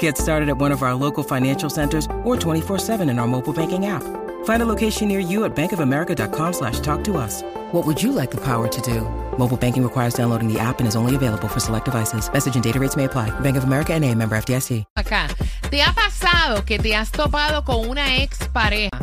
Get started at one of our local financial centers or 24-7 in our mobile banking app. Find a location near you at bankofamerica.com slash talk to us. What would you like the power to do? Mobile banking requires downloading the app and is only available for select devices. Message and data rates may apply. Bank of America and a member FDIC. Acá, ¿te ha pasado que te has topado con una ex pareja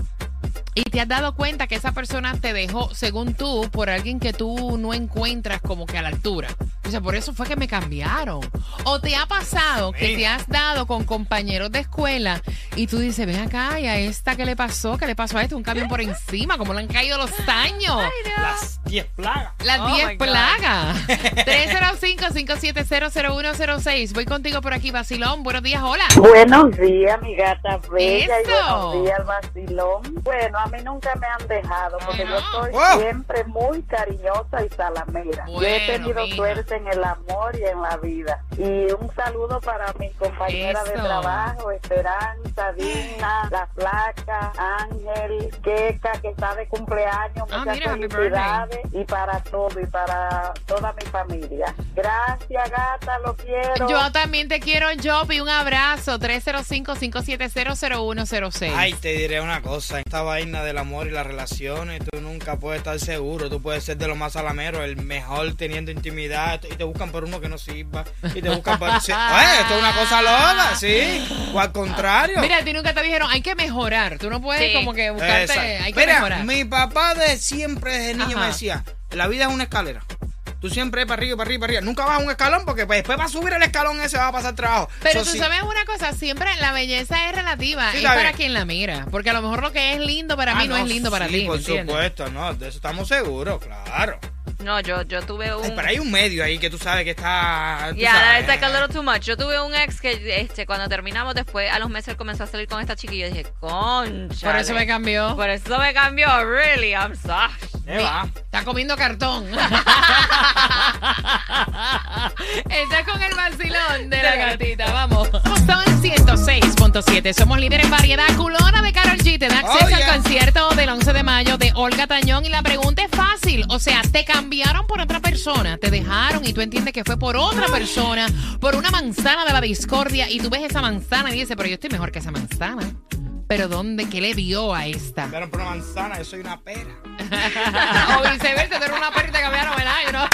y te has dado cuenta que esa persona te dejó, según tú, por alguien que tú no encuentras como que a la altura? O sea por eso fue que me cambiaron. O te ha pasado que te has dado con compañeros de escuela y tú dices, ven acá, ¿y a esta qué le pasó? ¿Qué le pasó a esto? Un camión por encima, ¿cómo le han caído los años? Las 10 plagas. Las 10 oh plagas. 306 55700106. Voy contigo por aquí, Basilón. Buenos días, hola. Buenos días, mi gata bella. Eso. Y buenos días, Basilón. Bueno, a mí nunca me han dejado porque yo soy oh. siempre muy cariñosa y salamera. Bueno, he tenido suerte en el amor y en la vida. Y un saludo para mi compañera de trabajo, Esperanza, Dina, La Flaca, Ángel, Queca, que está de cumpleaños. Ah, Muchas ah, mira, felicidades. Y para todo, y para toda mi familia gata, lo quiero. Yo también te quiero, Jopi. Un abrazo. 305-570-0106. Ay, te diré una cosa. Esta vaina del amor y las relaciones, tú nunca puedes estar seguro. Tú puedes ser de los más salameros, el mejor teniendo intimidad. Y te buscan por uno que no sirva. Y te buscan por. Sí. Oye, esto es una cosa loca, ¿sí? O al contrario. Mira, a ti nunca te dijeron, hay que mejorar. Tú no puedes Sí. como que buscarte, Exacto. hay que Mira, mejorar. mi papá de siempre, desde niño, Ajá. me decía: la vida es una escalera. Tú siempre para arriba, para arriba, para arriba. Nunca vas a un escalón porque pues, después para subir el escalón ese va a pasar trabajo. Pero tú sí. sabes una cosa, siempre la belleza es relativa. Sí, es está para bien. quien la mira. Porque a lo mejor lo que es lindo para Ah, mí no, es lindo para sí, ti. Por supuesto, no, de eso estamos seguros, claro. No, yo, yo tuve un... Ay, pero hay un medio ahí que tú sabes que está. tú Yeah, sabes. that's like a little too much. Yo tuve un ex que este, cuando terminamos después, a los meses él comenzó a salir con esta chiquilla y dije, concha. Por eso me cambió. Por eso me cambió, really, I'm sorry. ¿Qué va? Está comiendo cartón. Estás con el vacilón de la gatita. Vamos. Son 106.7. Somos líderes en variedad. Culona de Carol G. Te da acceso Oh, yeah. al concierto del 11 de mayo de Olga Tañón. Y la pregunta es fácil. O sea, te cambiaron por otra persona. Te dejaron y tú entiendes que fue por otra persona. Por una manzana de la discordia. Y tú ves esa manzana y dices, pero yo estoy mejor que esa manzana. Pero ¿dónde? ¿Qué le vio a esta? Pero por una manzana, yo soy una pera. o viceversa, tú eres una perrita que cambiaron, ¿verdad? You know?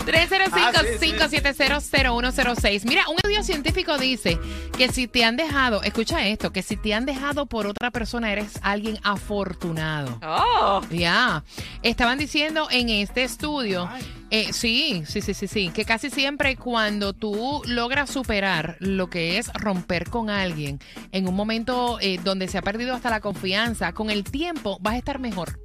305-570-0106. Mira, un estudio científico dice que si te han dejado, escucha esto, que si te han dejado por otra persona eres alguien afortunado. Oh. Ya, estaban diciendo en este estudio, eh, sí, sí, sí, sí, sí, que casi siempre cuando tú logras superar lo que es romper con alguien en un momento eh, donde se ha perdido hasta la confianza, con el tiempo vas a estar mejor.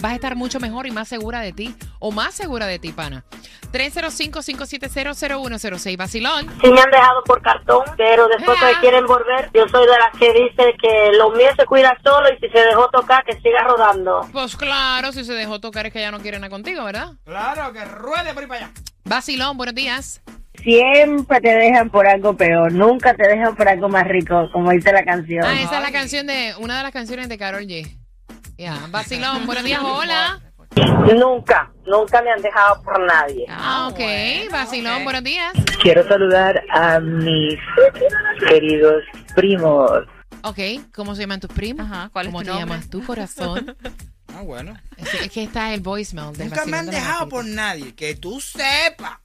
Vas a estar mucho mejor y más segura de ti, o más segura de ti, pana. 305-570-0106, Basilón. Sí me han dejado por cartón, pero después que quieren volver, yo soy de las que dice que lo mío se cuida solo y si se dejó tocar, que siga rodando. Pues claro, si se dejó tocar es que ya no quiere nada contigo, ¿verdad? Claro, que ruede por ahí para allá. Basilón, buenos días. Siempre te dejan por algo peor, nunca te dejan por algo más rico, como dice la canción. Ah, esa es la canción de, una de las canciones de Carol G. Ya, Basilón, buenos días, hola. Nunca, nunca me han dejado por nadie. Ah, ok, bueno, Basilón, ok. buenos días. Quiero saludar a mis queridos primos. Ok, ¿cómo se llaman tus primos? Ajá, ¿cuál es ¿Cómo tu te nombre? llamas tu corazón? Ah, bueno. es, que, es que está el voicemail del Nunca me vacilón han de dejado por nadie. Que tú sepas.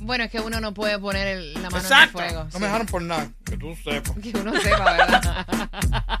Bueno, es que uno no puede poner el- la mano Exacto. en el fuego. No sí. me dejaron por nada. Que tú sepas. Que uno sepa, ¿verdad?